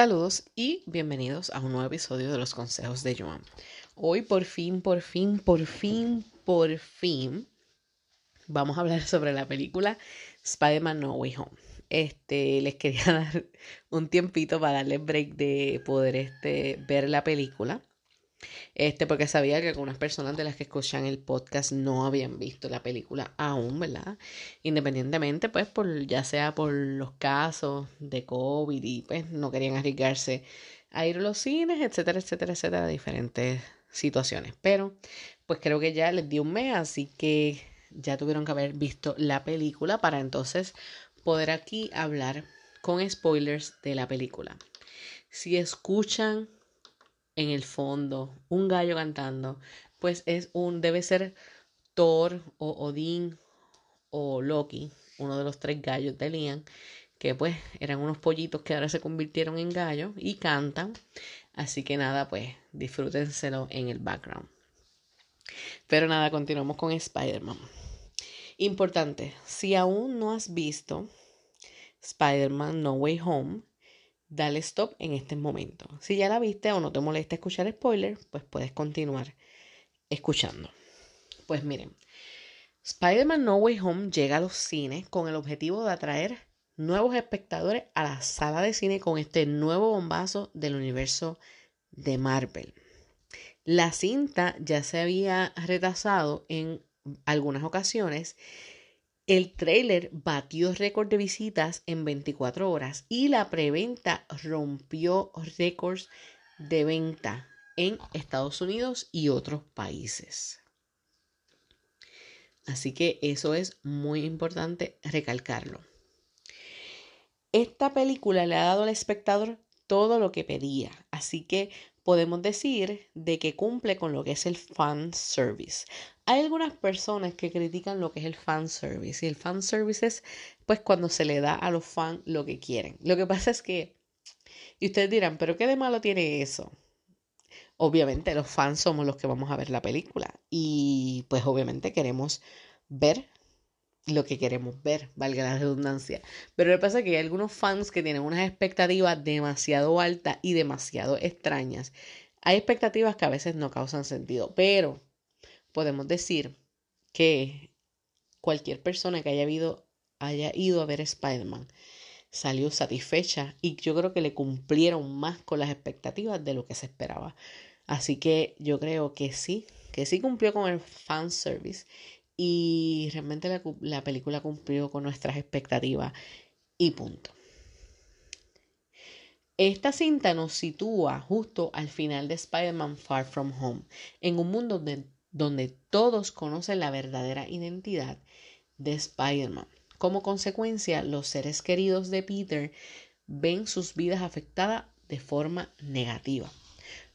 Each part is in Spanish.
Saludos y bienvenidos a un nuevo episodio de los consejos de Joan. Hoy por fin, por fin, por fin, por fin vamos a hablar sobre la película Spider-Man No Way Home. Este, les quería dar un tiempito para darles break de poder este, ver la película. Este, porque sabía que algunas personas de las que escuchan el podcast no habían visto la película aún, ¿verdad? Independientemente, pues, por, ya sea por los casos de COVID y pues no querían arriesgarse a ir a los cines, etcétera, etcétera, etcétera, diferentes situaciones. Pero, pues creo que ya les di un mes, así que ya tuvieron que haber visto la película para entonces poder aquí hablar con spoilers de la película. Si escuchan en el fondo un gallo cantando, pues es un, debe ser Thor o Odín o Loki, uno de los tres gallos de Lian, que pues eran unos pollitos que ahora se convirtieron en gallos y cantan. Así que nada, pues disfrútenselo en el background. Pero nada, continuamos con Spider-Man. Importante, si aún no has visto Spider-Man No Way Home, dale stop en este momento. Si ya la viste o no te molesta escuchar spoiler, pues puedes continuar escuchando. Pues miren, Spider-Man No Way Home llega a los cines con el objetivo de atraer nuevos espectadores a la sala de cine con este nuevo bombazo del universo de Marvel. La cinta ya se había retrasado en algunas ocasiones el trailer batió récord de visitas en 24 horas y la preventa rompió récords de venta en Estados Unidos y otros países. Así que eso es muy importante recalcarlo. Esta película le ha dado al espectador todo lo que pedía, así que podemos decir de que cumple con lo que es el fan service. Hay algunas personas que critican lo que es el fan service y el fan service es pues cuando se le da a los fans lo que quieren. Lo que pasa es que, y ustedes dirán, pero ¿qué de malo tiene eso? Obviamente los fans somos los que vamos a ver la película y pues obviamente queremos ver lo que queremos ver, valga la redundancia. Pero lo que pasa es que hay algunos fans que tienen unas expectativas demasiado altas y demasiado extrañas. Hay expectativas que a veces no causan sentido, pero podemos decir que cualquier persona que haya ido, haya ido a ver Spider-Man salió satisfecha y yo creo que le cumplieron más con las expectativas de lo que se esperaba. Así que yo creo que sí, que sí cumplió con el fan service y realmente la, película cumplió con nuestras expectativas y punto. Esta cinta nos sitúa justo al final de Spider-Man Far From Home, en un mundo donde, donde todos conocen la verdadera identidad de Spider-Man. Como consecuencia, los seres queridos de Peter ven sus vidas afectadas de forma negativa,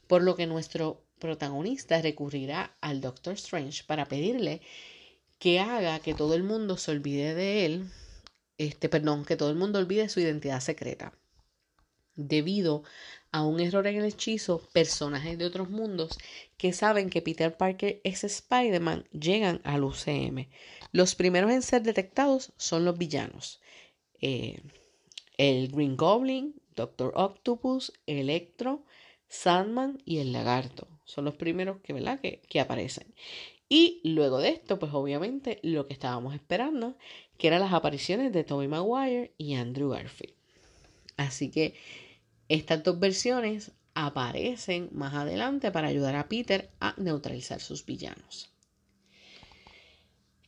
por lo que nuestro protagonista recurrirá al Doctor Strange para pedirle que haga que todo el mundo se olvide de él, este, perdón, que todo el mundo olvide su identidad secreta. Debido a un error en el hechizo, personajes de otros mundos que saben que Peter Parker es Spider-Man llegan al UCM. Los primeros en ser detectados son los villanos. Eh, el Green Goblin, Doctor Octopus, Electro, Sandman y el Lagarto. Son los primeros que, ¿verdad? que, que aparecen. Y luego de esto, pues obviamente lo que estábamos esperando, que eran las apariciones de Tobey Maguire y Andrew Garfield. Así que estas dos versiones aparecen más adelante para ayudar a Peter a neutralizar sus villanos.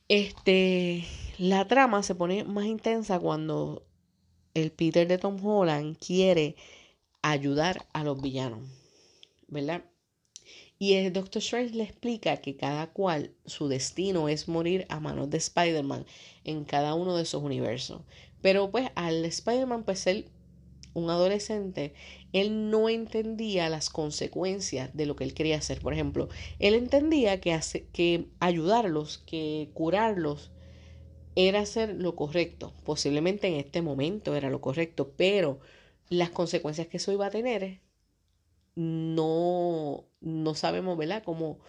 Este, la trama se pone más intensa cuando el Peter de Tom Holland quiere ayudar a los villanos, ¿verdad? Y el Doctor Strange le explica que cada cual su destino es morir a manos de Spider-Man en cada uno de sus universos. Pero pues al Spider-Man, pues él, un adolescente, él no entendía las consecuencias de lo que él quería hacer. Por ejemplo, él entendía que, que ayudarlos, que curarlos, era hacer lo correcto. Posiblemente en este momento era lo correcto, pero las consecuencias que eso iba a tener no, no sabemos, ¿verdad?, cómo,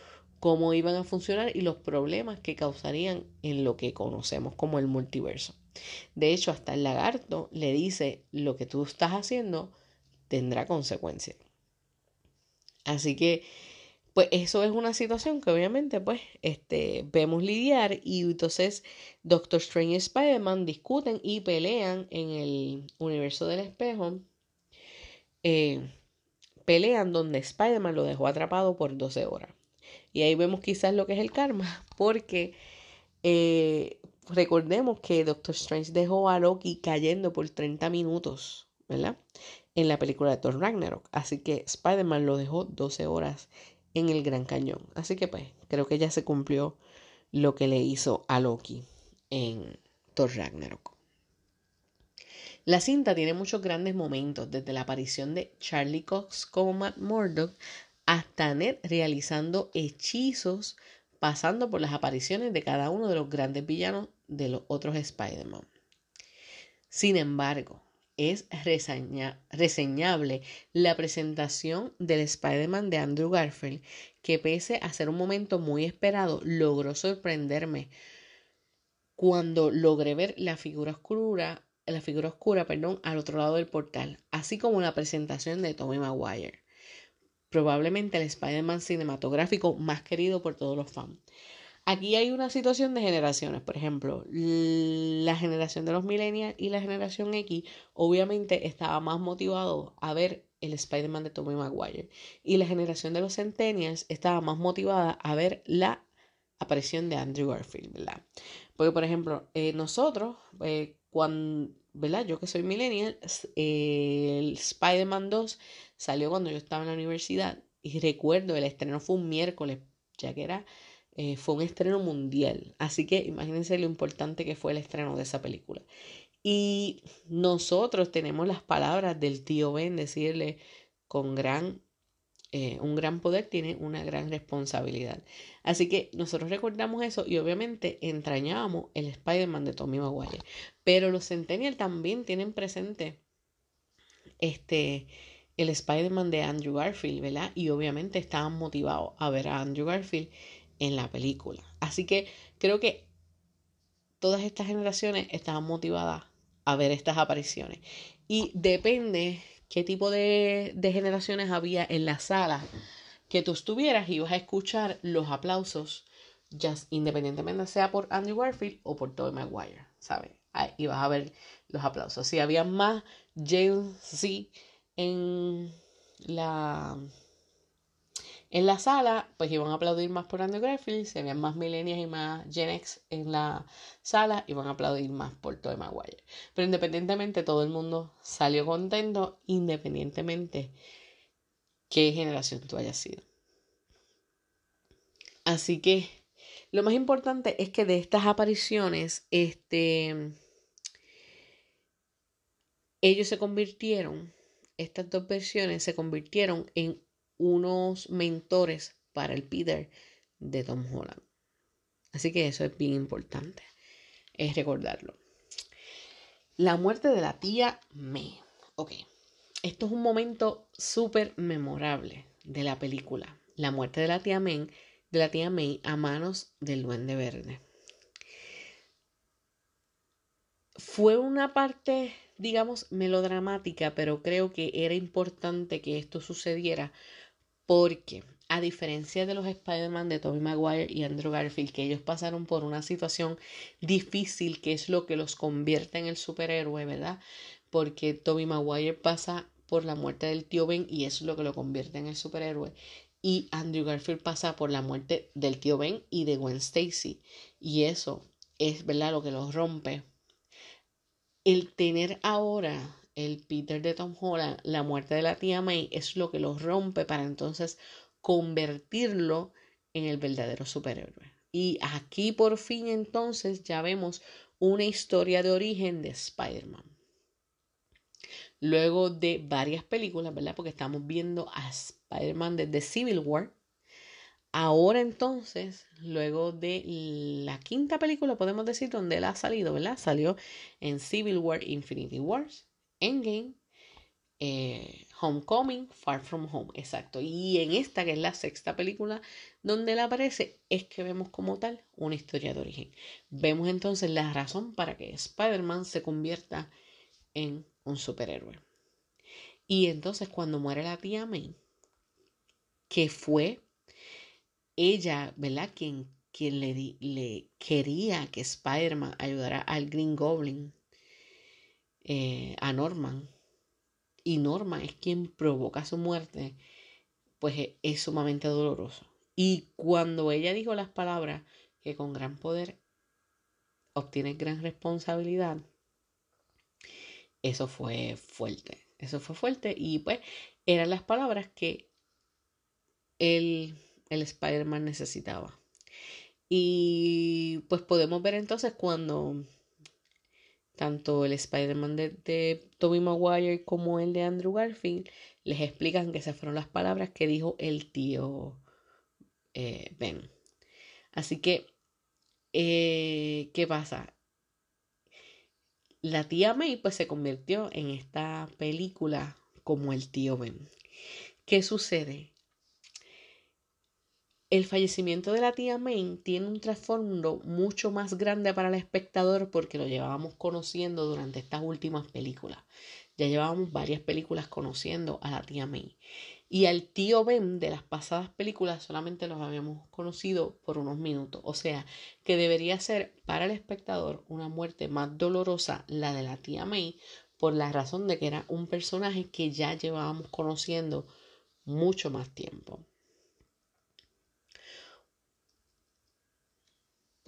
cómo iban a funcionar y los problemas que causarían en lo que conocemos como el multiverso. De hecho, hasta el lagarto le dice, lo que tú estás haciendo tendrá consecuencias. Así que, pues eso es una situación que obviamente, pues, este, vemos lidiar y entonces Doctor Strange y Spider-Man discuten y pelean en el universo del espejo. Eh, pelean donde Spider-Man lo dejó atrapado por 12 horas. Y ahí vemos quizás lo que es el karma, porque eh, recordemos que Doctor Strange dejó a Loki cayendo por 30 minutos, ¿verdad? En la película de Thor Ragnarok. Así que Spider-Man lo dejó 12 horas en el Gran Cañón. Así que pues creo que ya se cumplió lo que le hizo a Loki en Thor Ragnarok. La cinta tiene muchos grandes momentos, desde la aparición de Charlie Cox como Matt Murdock hasta Ned realizando hechizos, pasando por las apariciones de cada uno de los grandes villanos de los otros Spider-Man. Sin embargo, es reseñable la presentación del Spider-Man de Andrew Garfield, que pese a ser un momento muy esperado, logró sorprenderme cuando logré ver la figura oscura, la figura oscura, perdón, al otro lado del portal, así como la presentación de Tommy Maguire. Probablemente el Spider-Man cinematográfico más querido por todos los fans. Aquí hay una situación de generaciones, por ejemplo, la generación de los millennials y la generación X obviamente estaba más motivado a ver el Spider-Man de Tobey Maguire y la generación de los centennials estaba más motivada a ver la aparición de Andrew Garfield. Porque, por ejemplo, eh, nosotros, eh, cuando, ¿verdad? Yo que soy millennial, el Spider-Man 2 salió cuando yo estaba en la universidad y recuerdo el estreno fue un miércoles, ya que era eh, fue un estreno mundial. Así que imagínense lo importante que fue el estreno de esa película. Y nosotros tenemos las palabras del tío Ben, decirle con gran, eh, un gran poder tiene una gran responsabilidad. Así que nosotros recordamos eso y obviamente entrañábamos el Spider-Man de Tommy Maguire. Pero los Centennial también tienen presente este, el Spider-Man de Andrew Garfield, ¿verdad? Y obviamente estaban motivados a ver a Andrew Garfield en la película. Así que creo que todas estas generaciones estaban motivadas a ver estas apariciones. Y depende qué tipo de, generaciones había en la sala que tú estuvieras y vas a escuchar los aplausos, ya independientemente sea por Andrew Garfield o por Tobey Maguire, ¿sabes? Y vas a ver los aplausos. Si había más James Z en la en la sala, pues iban a aplaudir más por Andrew Garfield, si habían más millennials y más Gen X en la sala, iban a aplaudir más por Tobey Maguire. Pero independientemente, todo el mundo salió contento, independientemente qué generación tú hayas sido. Así que lo más importante es que de estas apariciones, este, ellos se convirtieron, estas dos versiones se convirtieron en unos mentores para el Peter de Tom Holland. Así que eso es bien importante, es recordarlo. La muerte de la tía May. Ok, esto es un momento súper memorable de la película. La muerte de la tía May, de la tía May a manos del duende verde. Fue una parte, digamos, melodramática, pero creo que era importante que esto sucediera porque a diferencia de los Spider-Man de Tobey Maguire y Andrew Garfield, que ellos pasaron por una situación difícil, que es lo que los convierte en el superhéroe, ¿verdad? Porque Tobey Maguire pasa por la muerte del tío Ben y eso es lo que lo convierte en el superhéroe. Y Andrew Garfield pasa por la muerte del tío Ben y de Gwen Stacy. Y eso es, ¿verdad? Lo que los rompe. El tener ahora el Peter de Tom Holland, la muerte de la tía May, es lo que los rompe para entonces convertirlo en el verdadero superhéroe. Y aquí por fin entonces ya vemos una historia de origen de Spider-Man. Luego de varias películas, ¿verdad? Porque estamos viendo a Spider-Man desde Civil War. Ahora entonces, luego de la quinta película, podemos decir, donde él ha salido, ¿verdad? Salió en Civil War Infinity Wars. Endgame, eh, Homecoming, Far From Home, exacto. Y en esta, que es la sexta película donde él aparece, es que vemos como tal una historia de origen. Vemos entonces la razón para que Spider-Man se convierta en un superhéroe. Y entonces cuando muere la tía May, que fue ella, ¿verdad? Quien, quien le, le quería que Spider-Man ayudara al Green Goblin, eh, a Norman, y Norman es quien provoca su muerte, pues es sumamente doloroso. Y cuando ella dijo las palabras que con gran poder obtiene gran responsabilidad, eso fue fuerte. Eso fue fuerte y pues eran las palabras que el, el Spider-Man necesitaba. Y pues podemos ver entonces cuando tanto el Spider-Man de, de Tobey Maguire como el de Andrew Garfield les explican que esas fueron las palabras que dijo el tío eh, Ben. Así que, eh, ¿qué pasa? La tía May pues se convirtió en esta película como el tío Ben. ¿Qué sucede? El fallecimiento de la tía May tiene un trasfondo mucho más grande para el espectador porque lo llevábamos conociendo durante estas últimas películas. Ya llevábamos varias películas conociendo a la tía May. Y al tío Ben de las pasadas películas solamente los habíamos conocido por unos minutos. O sea, que debería ser para el espectador una muerte más dolorosa la de la tía May por la razón de que era un personaje que ya llevábamos conociendo mucho más tiempo.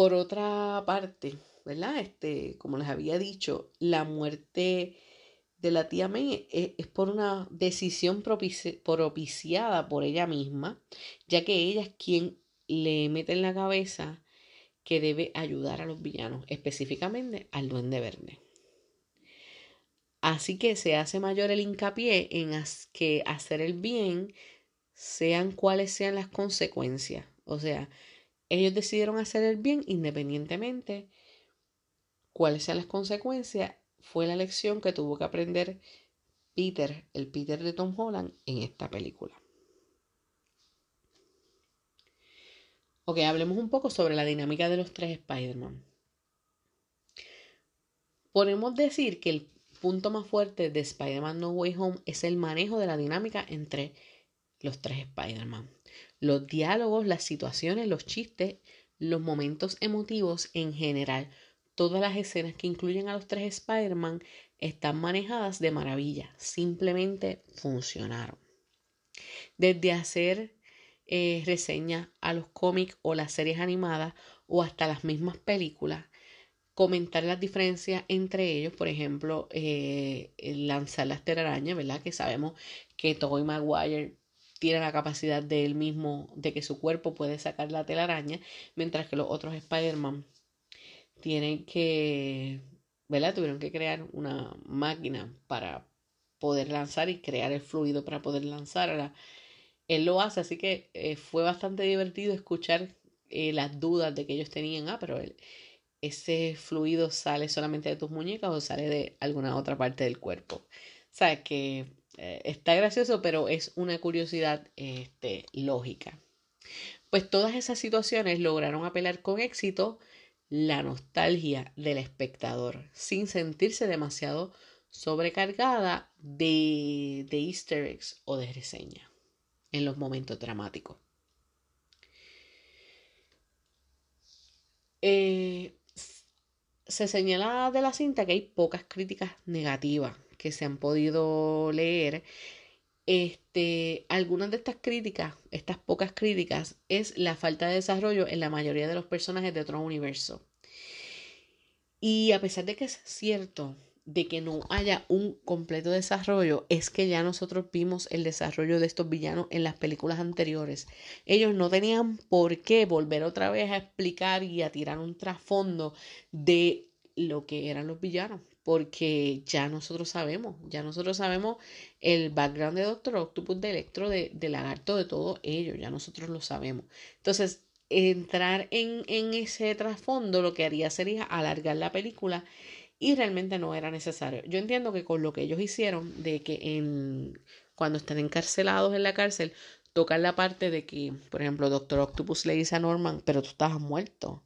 Por otra parte, ¿verdad? Este, como les había dicho, la muerte de la tía May es, por una decisión propiciada por ella misma, ya que ella es quien le mete en la cabeza que debe ayudar a los villanos, específicamente al duende verde. Así que se hace mayor el hincapié en que hacer el bien, sean cuales sean las consecuencias. O sea, ellos decidieron hacer el bien independientemente cuáles sean las consecuencias fue la lección que tuvo que aprender Peter, el Peter de Tom Holland, en esta película. Ok, hablemos un poco sobre la dinámica de los tres Spider-Man. Podemos decir que el punto más fuerte de Spider-Man No Way Home es el manejo de la dinámica entre los tres Spider-Man. Los diálogos, las situaciones, los chistes, los momentos emotivos en general Todas las escenas que incluyen a los tres Spider-Man están manejadas de maravilla, simplemente funcionaron. Desde hacer eh, reseñas a los cómics o las series animadas o hasta las mismas películas, comentar las diferencias entre ellos, por ejemplo, eh, lanzar las telarañas, ¿verdad? Que sabemos que Tobey Maguire tiene la capacidad de él mismo, de que su cuerpo puede sacar la telaraña, mientras que los otros Spider-Man tienen que, ¿verdad? Tuvieron que crear una máquina para poder lanzar y crear el fluido para poder lanzar. él lo hace, así que eh, fue bastante divertido escuchar eh, las dudas de que ellos tenían. Ah, pero ese fluido sale solamente de tus muñecas o sale de alguna otra parte del cuerpo. O sea, que eh, está gracioso, pero es una curiosidad este, lógica. Pues todas esas situaciones lograron apelar con éxito la nostalgia del espectador sin sentirse demasiado sobrecargada de, easter eggs o de reseña en los momentos dramáticos. Eh, se señala de la cinta que hay pocas críticas negativas que se han podido leer este, algunas de estas críticas, estas pocas críticas, es la falta de desarrollo en la mayoría de los personajes de otro universo. Y a pesar de que es cierto de que no haya un completo desarrollo, es que ya nosotros vimos el desarrollo de estos villanos en las películas anteriores. Ellos no tenían por qué volver otra vez a explicar y a tirar un trasfondo de lo que eran los villanos porque ya nosotros sabemos, ya nosotros sabemos el background de Doctor Octopus, de Electro, de, de Lagarto, de todo ello, ya nosotros lo sabemos. Entonces, entrar en, en ese trasfondo lo que haría sería alargar la película y realmente no era necesario. Yo entiendo que con lo que ellos hicieron, de que en, cuando están encarcelados en la cárcel, tocan la parte de que, por ejemplo, Doctor Octopus le dice a Norman, pero tú estabas muerto.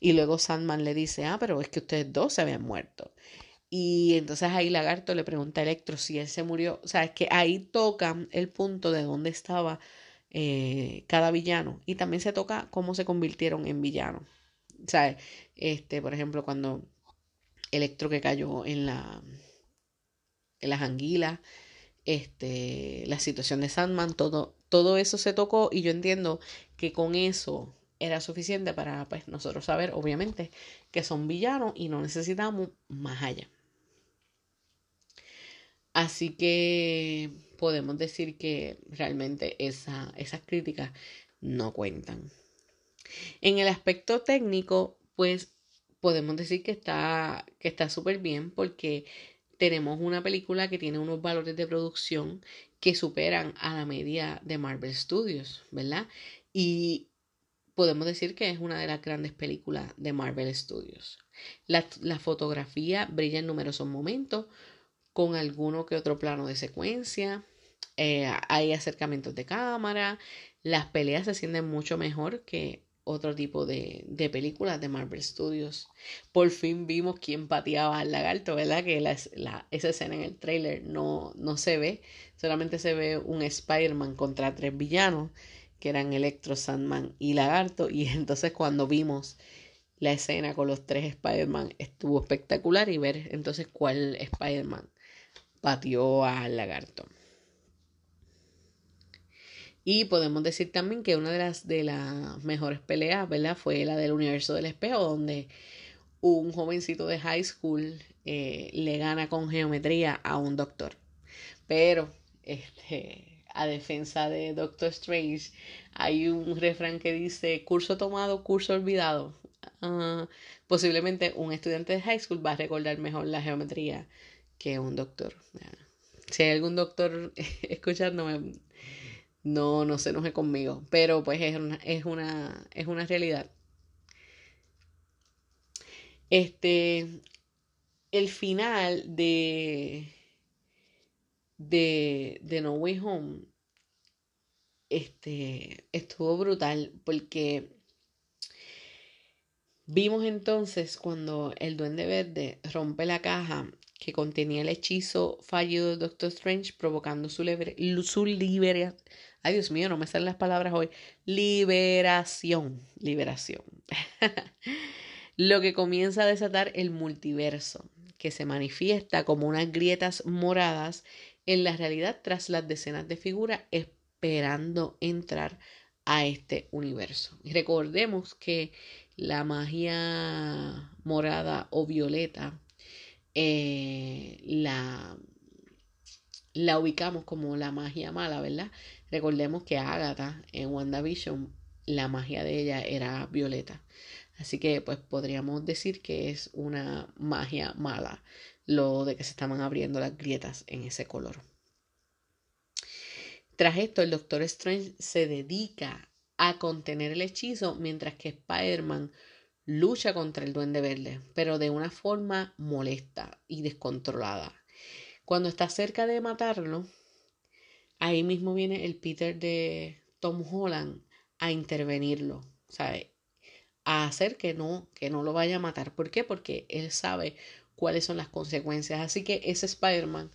Y luego Sandman le dice, ah, pero es que ustedes dos se habían muerto. Y entonces ahí Lagarto le pregunta a Electro si él se murió. O sea, es que ahí toca el punto de dónde estaba eh, cada villano. Y también se toca cómo se convirtieron en villanos. O sea, este, por ejemplo, cuando Electro que cayó en la en las anguilas, este, la situación de Sandman, todo, todo eso se tocó y yo entiendo que con eso era suficiente para pues, nosotros saber, obviamente, que son villanos y no necesitamos más allá. Así que podemos decir que realmente esa, esas críticas no cuentan. En el aspecto técnico, pues podemos decir que está que está súper bien porque tenemos una película que tiene unos valores de producción que superan a la media de Marvel Studios, ¿verdad? Y podemos decir que es una de las grandes películas de Marvel Studios. La, fotografía brilla en numerosos momentos, con alguno que otro plano de secuencia. Eh, hay acercamientos de cámara. Las peleas se sienten mucho mejor que otro tipo de, de, películas de Marvel Studios. Por fin vimos quién pateaba al lagarto, ¿verdad? Que la, esa escena en el trailer no, no se ve, solamente se ve un Spider-Man contra tres villanos, que eran Electro, Sandman y Lagarto, y entonces cuando vimos la escena con los tres Spider-Man estuvo espectacular y ver entonces cuál Spider-Man pateó al lagarto. Y podemos decir también que una de las, de las mejores peleas. Fue la del universo del espejo, donde un jovencito de high school eh, le gana con geometría a un doctor. Pero, este, a defensa de Doctor Strange, hay un refrán que dice, curso tomado, curso olvidado. Ah, posiblemente un estudiante de high school va a recordar mejor la geometría que un doctor. Si hay algún doctor escuchándome, no, no se enoje conmigo, pero pues es una, es una, es una realidad. Este, el final de, de, de No Way Home, este, estuvo brutal porque vimos entonces cuando el duende verde rompe la caja que contenía el hechizo fallido de Doctor Strange provocando su, su liberación Ay, Dios mío, no me salen las palabras hoy. Liberación. Liberación. Lo que comienza a desatar el multiverso, que se manifiesta como unas grietas moradas en la realidad tras las decenas de figuras esperando entrar a este universo. recordemos que la magia morada o violeta eh, la, la ubicamos como la magia mala, ¿verdad? Recordemos que Agatha en WandaVision, la magia de ella era violeta. Así que pues podríamos decir que es una magia mala lo de que se estaban abriendo las grietas en ese color. Tras esto, el Doctor Strange se dedica a contener el hechizo mientras que Spider-Man lucha contra el Duende Verde, pero de una forma molesta y descontrolada. Cuando está cerca de matarlo, ahí mismo viene el Peter de Tom Holland a intervenirlo, ¿sabe? A hacer que no, que no lo vaya a matar. ¿Por qué? Porque él sabe cuáles son las consecuencias. Así que ese Spider-Man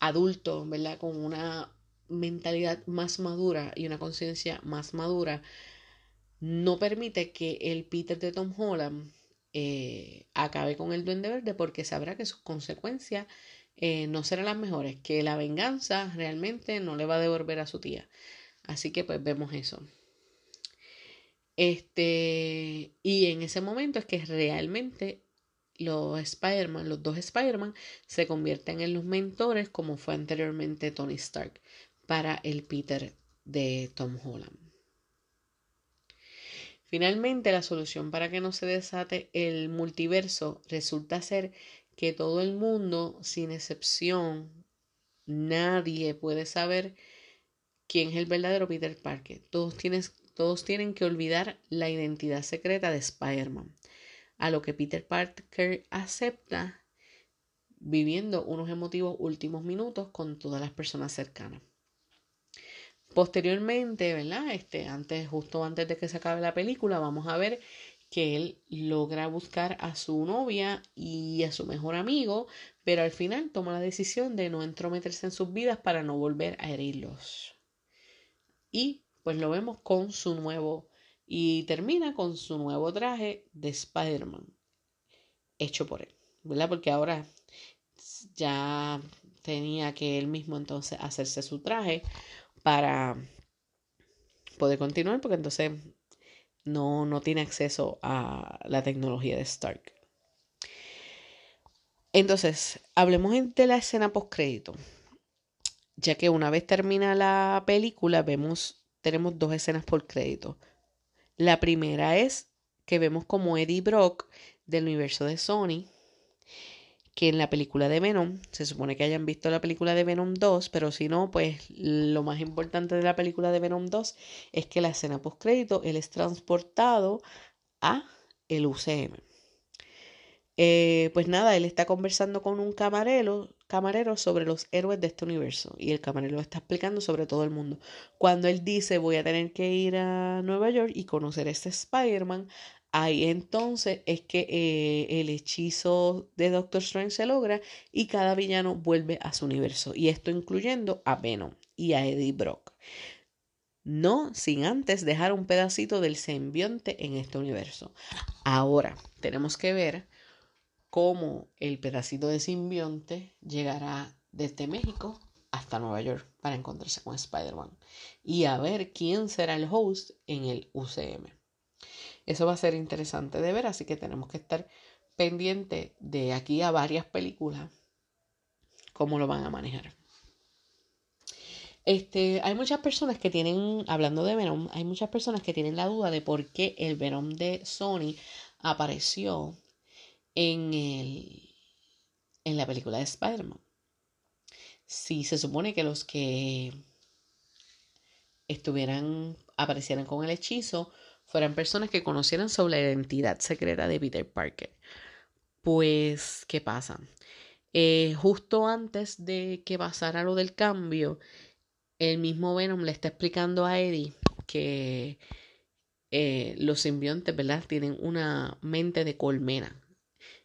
adulto, ¿verdad? Con una mentalidad más madura y una conciencia más madura, no permite que el Peter de Tom Holland eh, acabe con el duende verde porque sabrá que sus consecuencias eh, no serán las mejores, que la venganza realmente no le va a devolver a su tía. Así que pues vemos eso. Este, y en ese momento es que realmente los Spider-Man, los dos Spider-Man, se convierten en los mentores como fue anteriormente Tony Stark para el Peter de Tom Holland. Finalmente, la solución para que no se desate el multiverso resulta ser que todo el mundo, sin excepción, nadie puede saber quién es el verdadero Peter Parker. Todos, todos tienen que olvidar la identidad secreta de Spider-Man, a lo que Peter Parker acepta viviendo unos emotivos últimos minutos con todas las personas cercanas. Posteriormente, ¿verdad? Este, antes, justo antes de que se acabe la película, vamos a ver que él logra buscar a su novia y a su mejor amigo, pero al final toma la decisión de no entrometerse en sus vidas para no volver a herirlos. Y pues lo vemos con su nuevo y termina con su nuevo traje de Spider-Man hecho por él, ¿verdad? Porque ahora ya tenía que él mismo entonces hacerse su traje para poder continuar, porque entonces no, no tiene acceso a la tecnología de Stark. Entonces, hablemos de la escena post crédito. Ya que una vez termina la película, vemos, tenemos dos escenas por crédito. La primera es que vemos como Eddie Brock del universo de Sony que en la película de Venom, se supone que hayan visto la película de Venom 2, pero si no, pues lo más importante de la película de Venom 2 es que la escena post crédito él es transportado a el UCM. Eh, pues nada, él está conversando con un camarero, camarero sobre los héroes de este universo y el camarero está explicando sobre todo el mundo. Cuando él dice voy a tener que ir a Nueva York y conocer a este Spider-Man, Ahí entonces es que eh, el hechizo de Doctor Strange se logra y cada villano vuelve a su universo. Y esto incluyendo a Venom y a Eddie Brock. No sin antes dejar un pedacito del simbionte en este universo. Ahora tenemos que ver cómo el pedacito de simbionte llegará desde México hasta Nueva York para encontrarse con Spider-Man. Y a ver quién será el host en el UCM. Eso va a ser interesante de ver, así que tenemos que estar pendiente de aquí a varias películas cómo lo van a manejar. Este, hay muchas personas que tienen, hablando de Venom, hay muchas personas que tienen la duda de por qué el Venom de Sony apareció en, el, en la película de Spider-Man. Si se supone que los que estuvieran, aparecieran con el hechizo, fueran personas que conocieran sobre la identidad secreta de Peter Parker. Pues, ¿qué pasa? Eh, justo antes de que pasara lo del cambio, el mismo Venom le está explicando a Eddie que eh, los simbiontes, ¿verdad? Tienen una mente de colmena.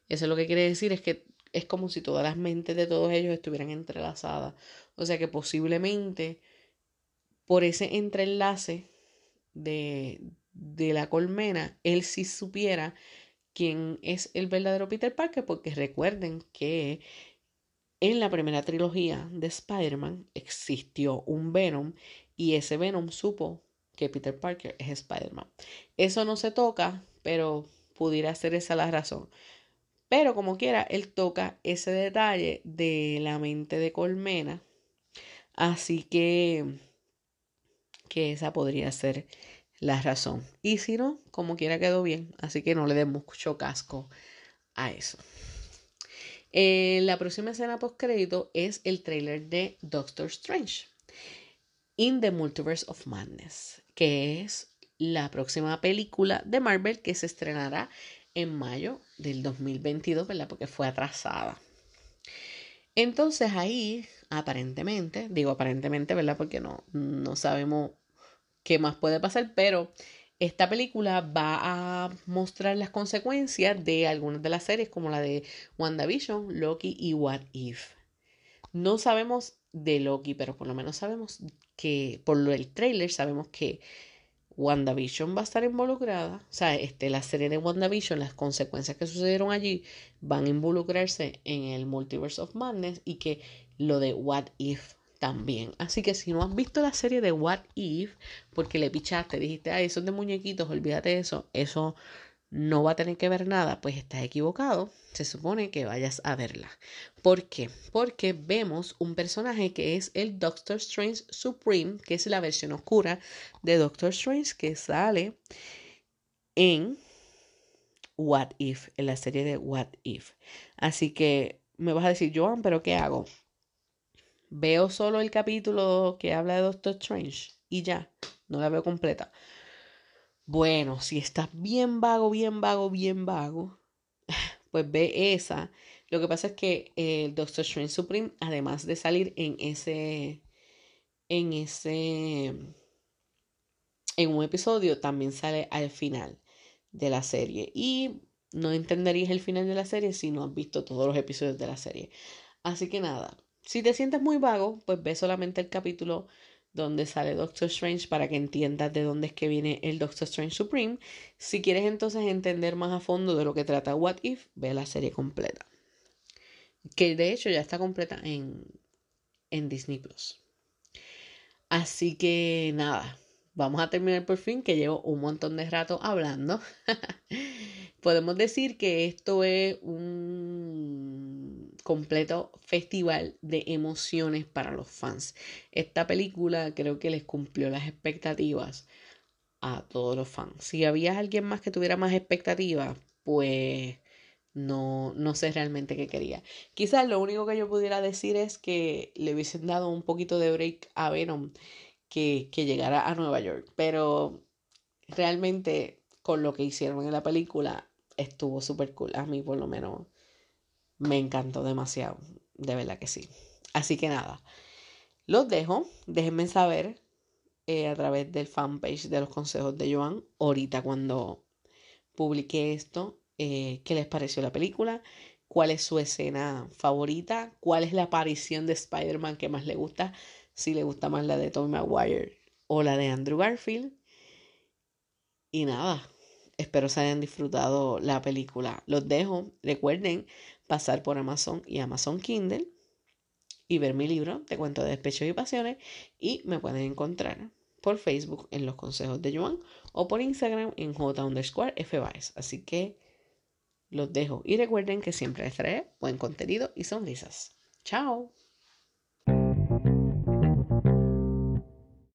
Eso lo que quiere decir es que es como si todas las mentes de todos ellos estuvieran entrelazadas. O sea que posiblemente por ese entrelace de, de la colmena, él sí supiera quién es el verdadero Peter Parker, porque recuerden que en la primera trilogía de Spider-Man existió un Venom y ese Venom supo que Peter Parker es Spider-Man. Eso no se toca, pero pudiera ser esa la razón. Pero como quiera, él toca ese detalle de la mente de Colmena. Así que, que esa podría ser la razón. Y si no, como quiera quedó bien. Así que no le demos mucho casco a eso. Eh, la próxima escena post crédito es el trailer de Doctor Strange in the Multiverse of Madness, que es la próxima película de Marvel que se estrenará en mayo del 2022, ¿verdad? Porque fue atrasada. Entonces ahí, aparentemente, digo aparentemente, ¿verdad? Porque no, no sabemos qué más puede pasar, pero esta película va a mostrar las consecuencias de algunas de las series como la de WandaVision, Loki y What If. No sabemos de Loki, pero por lo menos sabemos que por el trailer sabemos que WandaVision va a estar involucrada, o sea, este, la serie de WandaVision, las consecuencias que sucedieron allí van a involucrarse en el Multiverse of Madness y que lo de What If también. Así que si no has visto la serie de What If, porque le pichaste, dijiste, ay, son de muñequitos, olvídate de eso, eso no va a tener que ver nada, pues estás equivocado. Se supone que vayas a verla. ¿Por qué? Porque vemos un personaje que es el Doctor Strange Supreme, que es la versión oscura de Doctor Strange que sale en What If, en la serie de What If. Así que me vas a decir, Joan, pero ¿qué hago? Veo solo el capítulo que habla de Doctor Strange y ya, no la veo completa. Bueno, si estás bien vago, bien vago, bien vago, pues ve esa. Lo que pasa es que el Doctor Strange Supreme, además de salir en ese, en ese, en un episodio, también sale al final de la serie. Y no entenderías el final de la serie si no has visto todos los episodios de la serie. Así que nada, si te sientes muy vago, pues ve solamente el capítulo donde sale Doctor Strange para que entiendas de dónde es que viene el Doctor Strange Supreme. Si quieres entonces entender más a fondo de lo que trata What If, ve la serie completa. Que de hecho ya está completa en, en Disney Plus. Así que nada, vamos a terminar por fin, que llevo un montón de rato hablando. Podemos decir que esto es un completo festival de emociones para los fans. Esta película creo que les cumplió las expectativas a todos los fans. Si había alguien más que tuviera más expectativas, pues no, no sé realmente qué quería. Quizás lo único que yo pudiera decir es que le hubiesen dado un poquito de break a Venom que, que llegara a Nueva York. Pero realmente con lo que hicieron en la película estuvo súper cool. A mí por lo menos me encantó demasiado. De verdad que sí. Así que nada, los dejo. Déjenme saber eh, a través del fanpage de los consejos de Joan. Ahorita cuando publique esto, eh, qué les pareció la película, cuál es su escena favorita, cuál es la aparición de Spider-Man que más le gusta, si le gusta más la de Tobey Maguire o la de Andrew Garfield. Y nada, espero se hayan disfrutado la película. Los dejo, recuerden pasar por Amazon y Amazon Kindle y ver mi libro Te cuento de despechos y pasiones y me pueden encontrar por Facebook en los consejos de Joan o por Instagram en J Así que los dejo y recuerden que siempre les traeré buen contenido y sonrisas. Chao.